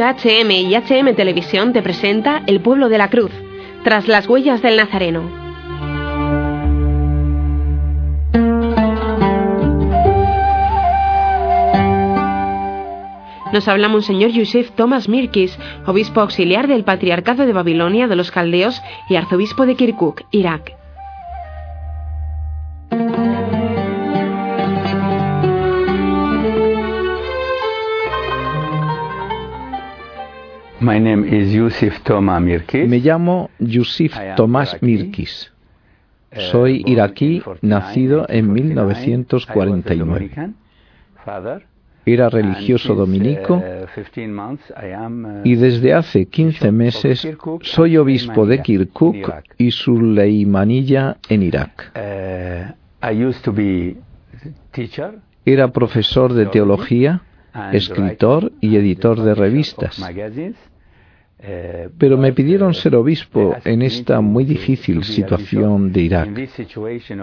HM y HM Televisión te presenta El pueblo de la cruz, tras las huellas del Nazareno. Nos habla Monseñor Yusef Thomas Mirkis, obispo auxiliar del Patriarcado de Babilonia de los Caldeos y arzobispo de Kirkuk, Irak. My name is Yusuf Toma Mirkis. Me llamo Yusuf Tomás Mirkis. Soy iraquí, nacido en 1949. Era religioso dominico y desde hace 15 meses soy obispo de Kirkuk y Suleimanilla en Irak. Era profesor de teología, escritor y editor de revistas. Pero me pidieron ser obispo en esta muy difícil situación de Irak.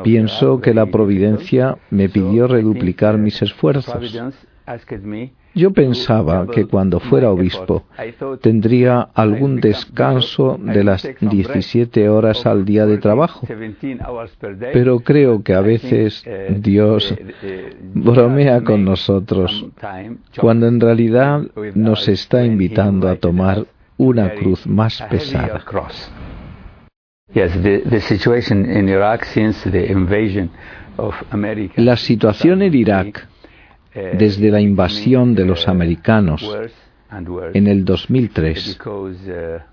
Pienso que la providencia me pidió reduplicar mis esfuerzos. Yo pensaba que cuando fuera obispo tendría algún descanso de las 17 horas al día de trabajo, pero creo que a veces Dios bromea con nosotros cuando en realidad nos está invitando a tomar una cruz más pesada. La situación en Irak desde la invasión de los americanos en el 2003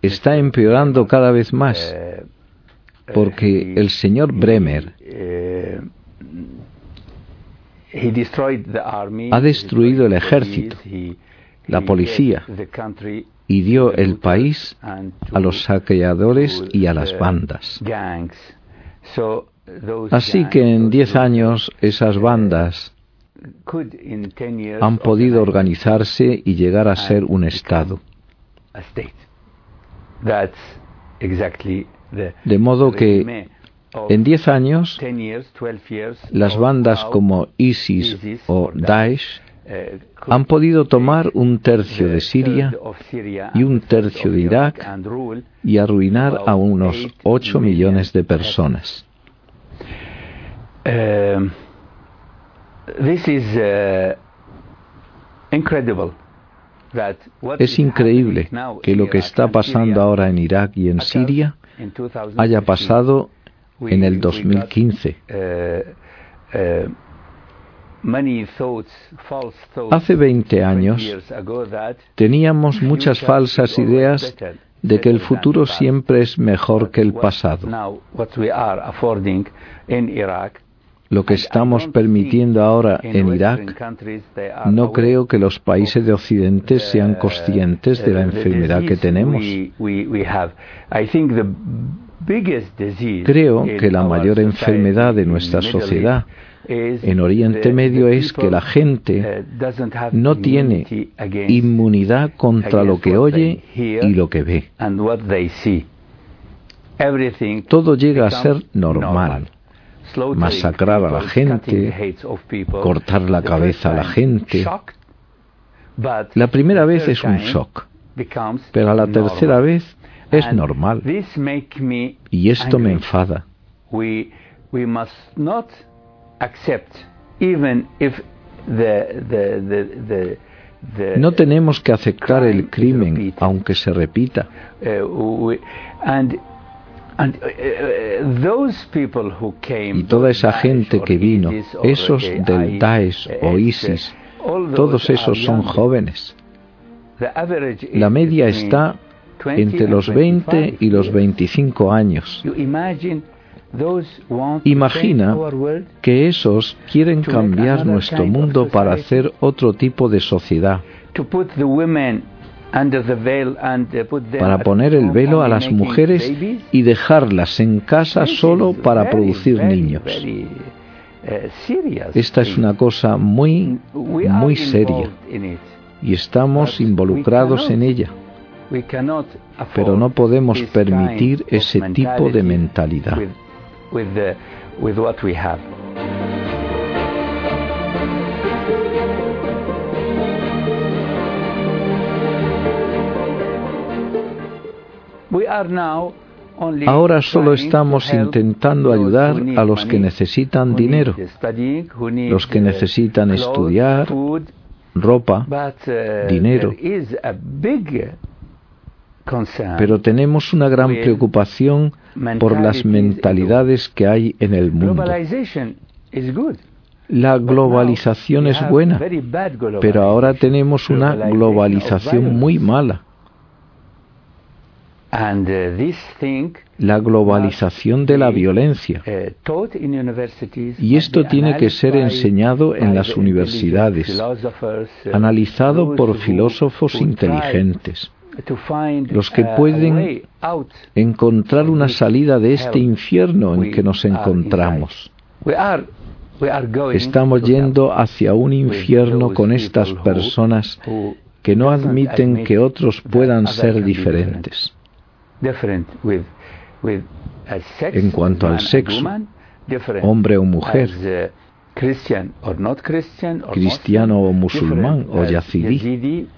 está empeorando cada vez más porque el señor Bremer ha destruido el ejército, la policía y dio el país a los saqueadores y a las bandas. Así que en diez años esas bandas han podido organizarse y llegar a ser un Estado. De modo que en 10 años las bandas como ISIS o Daesh han podido tomar un tercio de Siria y un tercio de Irak y arruinar a unos 8 millones de personas. Es increíble que lo que está pasando ahora en Irak y en Siria haya pasado en el 2015. Hace 20 años teníamos muchas falsas ideas de que el futuro siempre es mejor que el pasado. Lo que estamos permitiendo ahora en Irak, no creo que los países de Occidente sean conscientes de la enfermedad que tenemos. Creo que la mayor enfermedad de nuestra sociedad en Oriente Medio es que la gente no tiene inmunidad contra lo que oye y lo que ve. Todo llega a ser normal masacrar a la gente, cortar la cabeza a la gente. La primera vez es un shock, pero a la tercera vez es normal. Y esto me enfada. No tenemos que aceptar el crimen aunque se repita. Y toda esa gente que vino, esos del Daesh o ISIS, todos esos son jóvenes. La media está entre los 20 y los 25 años. Imagina que esos quieren cambiar nuestro mundo para hacer otro tipo de sociedad para poner el velo a las mujeres y dejarlas en casa solo para producir niños. Esta es una cosa muy, muy seria y estamos involucrados en ella. Pero no podemos permitir ese tipo de mentalidad. Ahora solo estamos intentando ayudar a los que necesitan dinero, los que necesitan estudiar, ropa, uh, dinero. Pero tenemos una gran preocupación por las mentalidades que hay en el mundo. La globalización es buena, pero ahora tenemos una globalización muy mala. Uh, la globalización de la violencia. Uh, y esto tiene que ser enseñado en las universidades, uh, analizado por filósofos inteligentes, los que pueden encontrar una salida de este infierno en que nos encontramos. Estamos yendo hacia un infierno con estas personas que no admiten que otros puedan ser diferentes. En cuanto al sexo, hombre o mujer, cristiano o musulmán o yazidí.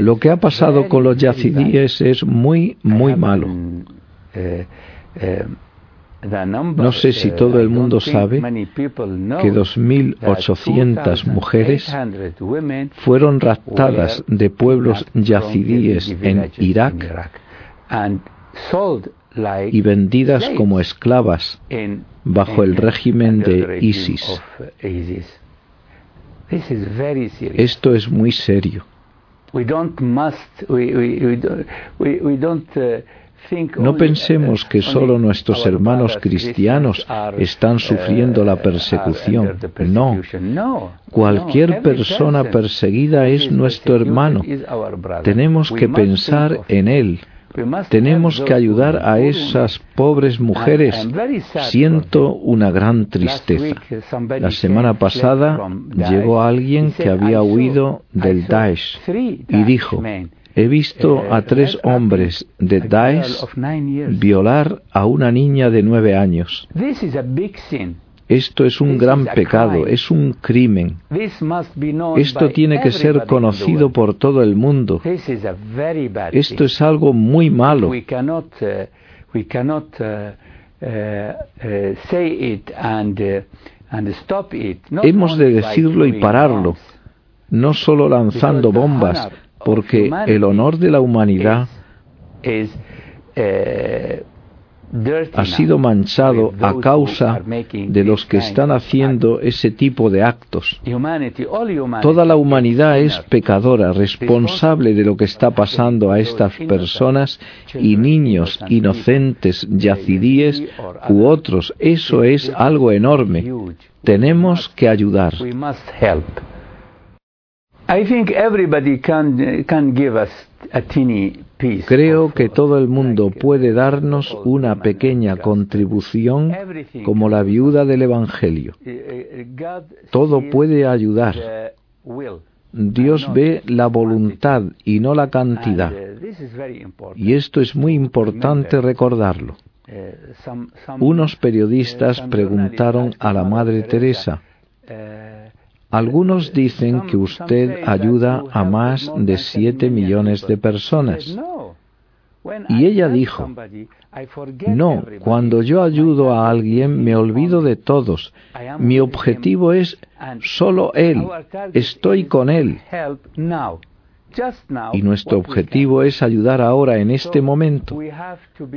Lo que ha pasado con los yazidíes es muy, muy malo. Uh, uh, no sé si todo el mundo sabe que 2.800 mujeres fueron raptadas de pueblos yazidíes en Irak y vendidas como esclavas bajo el régimen de ISIS. Esto es muy serio. No pensemos que solo nuestros hermanos cristianos están sufriendo la persecución. No. Cualquier persona perseguida es nuestro hermano. Tenemos que pensar en él. Tenemos que ayudar a esas pobres mujeres. Siento una gran tristeza. La semana pasada llegó alguien que había huido del Daesh y dijo, He visto a tres hombres de Daesh violar a una niña de nueve años. Esto es un gran pecado, es un crimen. Esto tiene que ser conocido por todo el mundo. Esto es algo muy malo. Hemos de decirlo y pararlo, no solo lanzando bombas, porque el honor de la humanidad eh, ha sido manchado a causa de los que están haciendo ese tipo de actos. Toda la humanidad es pecadora, responsable de lo que está pasando a estas personas y niños inocentes, yacidíes u otros. Eso es algo enorme. Tenemos que ayudar. Creo que todo el mundo puede darnos una pequeña contribución como la viuda del Evangelio. Todo puede ayudar. Dios ve la voluntad y no la cantidad. Y esto es muy importante recordarlo. Unos periodistas preguntaron a la Madre Teresa, algunos dicen que usted ayuda a más de siete millones de personas. Y ella dijo, no, cuando yo ayudo a alguien me olvido de todos. Mi objetivo es solo Él. Estoy con Él. Y nuestro objetivo es ayudar ahora en este momento.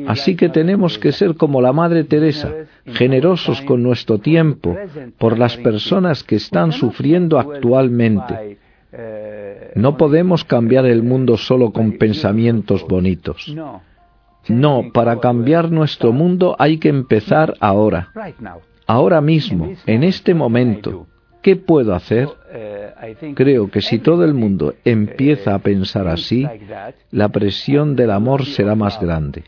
Así que tenemos que ser como la Madre Teresa, generosos con nuestro tiempo por las personas que están sufriendo actualmente. No podemos cambiar el mundo solo con pensamientos bonitos. No, para cambiar nuestro mundo hay que empezar ahora, ahora mismo, en este momento. ¿Qué puedo hacer? Creo que si todo el mundo empieza a pensar así, la presión del amor será más grande.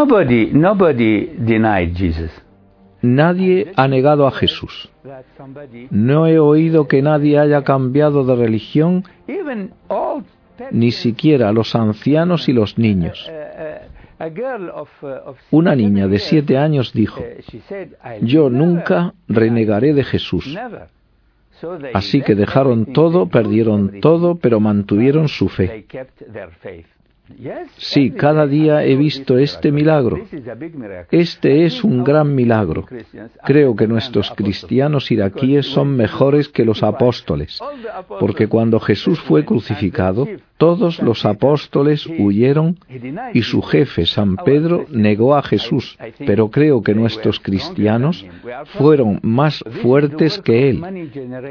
Nobody, nobody denied Jesus. Nadie ha negado a Jesús. No he oído que nadie haya cambiado de religión, ni siquiera los ancianos y los niños. Una niña de siete años dijo, yo nunca renegaré de Jesús. Así que dejaron todo, perdieron todo, pero mantuvieron su fe. Sí, cada día he visto este milagro. Este es un gran milagro. Creo que nuestros cristianos iraquíes son mejores que los apóstoles, porque cuando Jesús fue crucificado, todos los apóstoles huyeron y su jefe, San Pedro, negó a Jesús, pero creo que nuestros cristianos fueron más fuertes que él.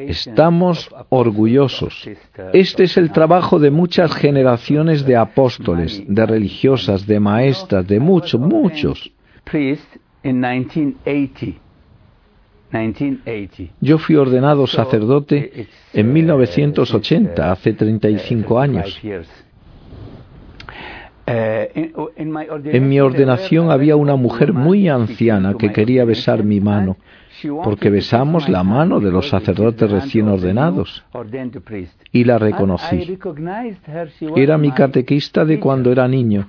Estamos orgullosos. Este es el trabajo de muchas generaciones de apóstoles, de religiosas, de maestras, de muchos, muchos. Yo fui ordenado sacerdote en 1980, hace 35 años. En mi ordenación había una mujer muy anciana que quería besar mi mano, porque besamos la mano de los sacerdotes recién ordenados. Y la reconocí. Era mi catequista de cuando era niño.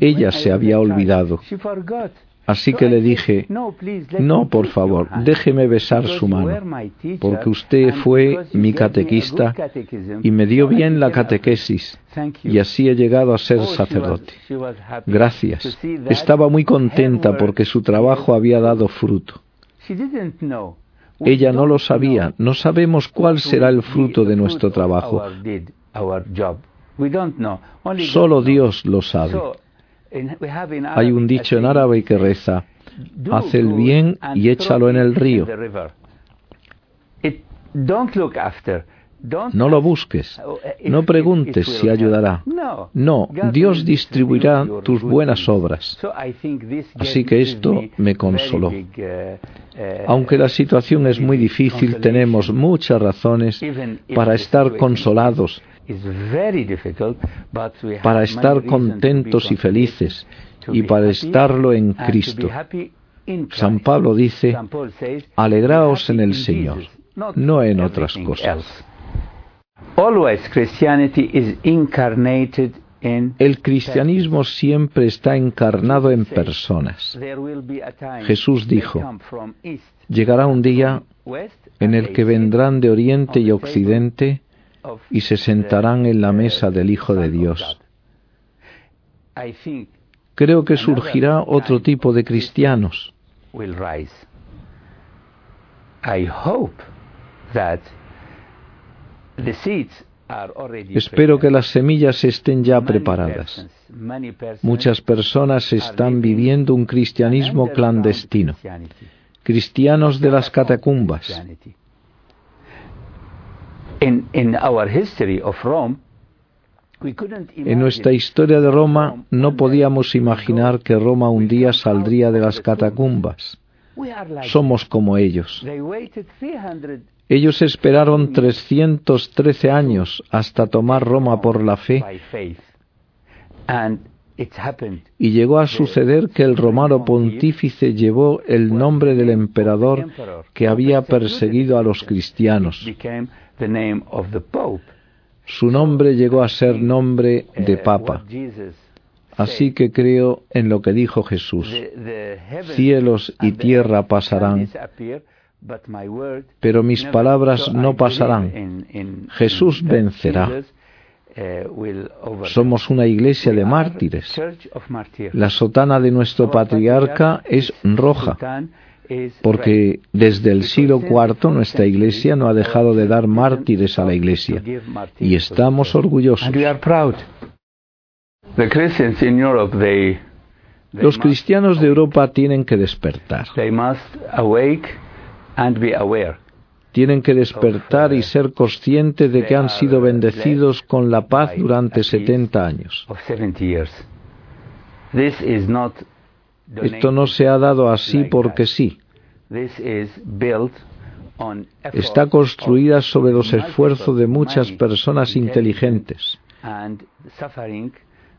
Ella se había olvidado. Así que le dije, no, por favor, déjeme besar su mano, porque usted fue mi catequista y me dio bien la catequesis, y así he llegado a ser sacerdote. Gracias. Estaba muy contenta porque su trabajo había dado fruto. Ella no lo sabía, no sabemos cuál será el fruto de nuestro trabajo. Solo Dios lo sabe. Hay un dicho en árabe que reza, haz el bien y échalo en el río. No lo busques, oh, no preguntes si ayudará. No, Dios distribuirá tus buenas obras. Así que esto me consoló. Uh, uh, Aunque la situación es muy difícil, tenemos muchas razones para estar consolados para estar contentos y felices y para estarlo en Cristo. San Pablo dice, alegraos en el Señor, no en otras cosas. El cristianismo siempre está encarnado en personas. Jesús dijo, llegará un día en el que vendrán de oriente y occidente y se sentarán en la mesa del Hijo de Dios. Creo que surgirá otro tipo de cristianos. Espero que las semillas estén ya preparadas. Muchas personas están viviendo un cristianismo clandestino, cristianos de las catacumbas, en nuestra historia de Roma no podíamos imaginar que Roma un día saldría de las catacumbas. Somos como ellos. Ellos esperaron 313 años hasta tomar Roma por la fe. Y llegó a suceder que el romano pontífice llevó el nombre del emperador que había perseguido a los cristianos. Su nombre llegó a ser nombre de uh, papa. Así que creo en lo que dijo Jesús. Cielos y tierra pasarán, pero mis palabras no pasarán. Jesús vencerá. Uh, Somos una iglesia de mártires. La sotana de nuestro patriarca es roja porque desde el siglo IV nuestra Iglesia no ha dejado de dar mártires a la Iglesia y estamos orgullosos. Los cristianos de Europa tienen que despertar. Tienen que despertar y ser conscientes de que han sido bendecidos con la paz durante 70 años. Esto no se ha dado así porque sí. Está construida sobre los esfuerzos de muchas personas inteligentes,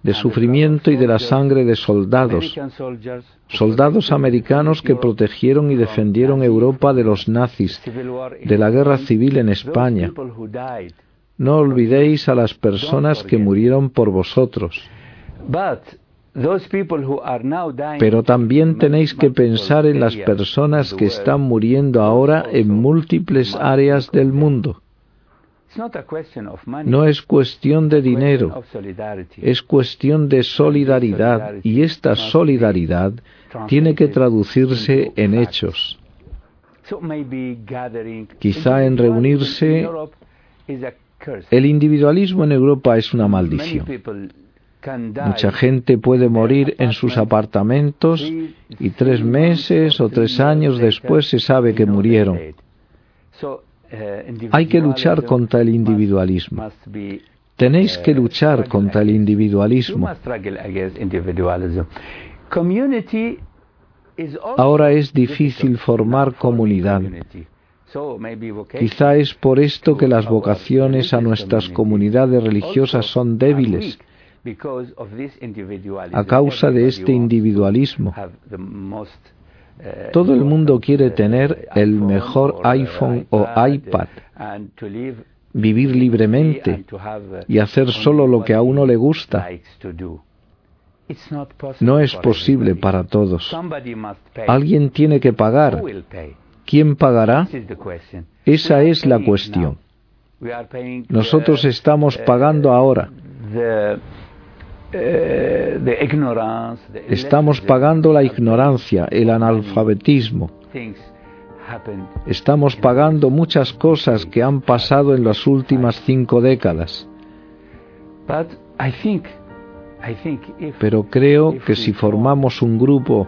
de sufrimiento y de la sangre de soldados, soldados americanos que protegieron y defendieron Europa de los nazis, de la guerra civil en España. No olvidéis a las personas que murieron por vosotros. Pero también tenéis que pensar en las personas que están muriendo ahora en múltiples áreas del mundo. No es cuestión de dinero, es cuestión de solidaridad. y esta solidaridad tiene que traducirse en hechos. Quizá en reunirse el individualismo en Europa es una maldición. Mucha gente puede morir en sus apartamentos y tres meses o tres años después se sabe que murieron. Hay que luchar contra el individualismo. Tenéis que luchar contra el individualismo. Ahora es difícil formar comunidad. Quizá es por esto que las vocaciones a nuestras comunidades religiosas son débiles, a causa de este individualismo. Todo el mundo quiere tener el mejor iPhone o iPad, vivir libremente y hacer solo lo que a uno le gusta. No es posible para todos. Alguien tiene que pagar. ¿Quién pagará? Esa es la cuestión. Nosotros estamos pagando ahora. Estamos pagando la ignorancia, el analfabetismo. Estamos pagando muchas cosas que han pasado en las últimas cinco décadas. Pero creo que si formamos un grupo,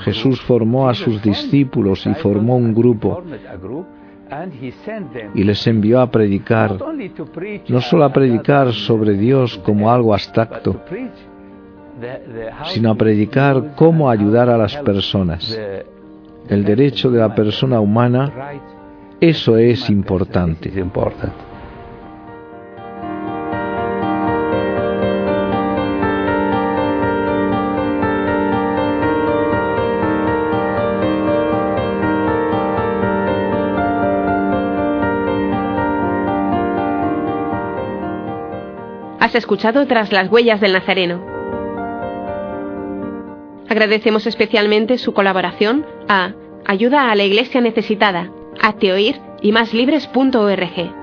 Jesús formó a sus discípulos y formó un grupo y les envió a predicar, no solo a predicar sobre Dios como algo abstracto, sino a predicar cómo ayudar a las personas. El derecho de la persona humana, eso es importante. Has escuchado Tras las huellas del Nazareno. Agradecemos especialmente su colaboración a Ayuda a la Iglesia Necesitada, Teoir y máslibres.org.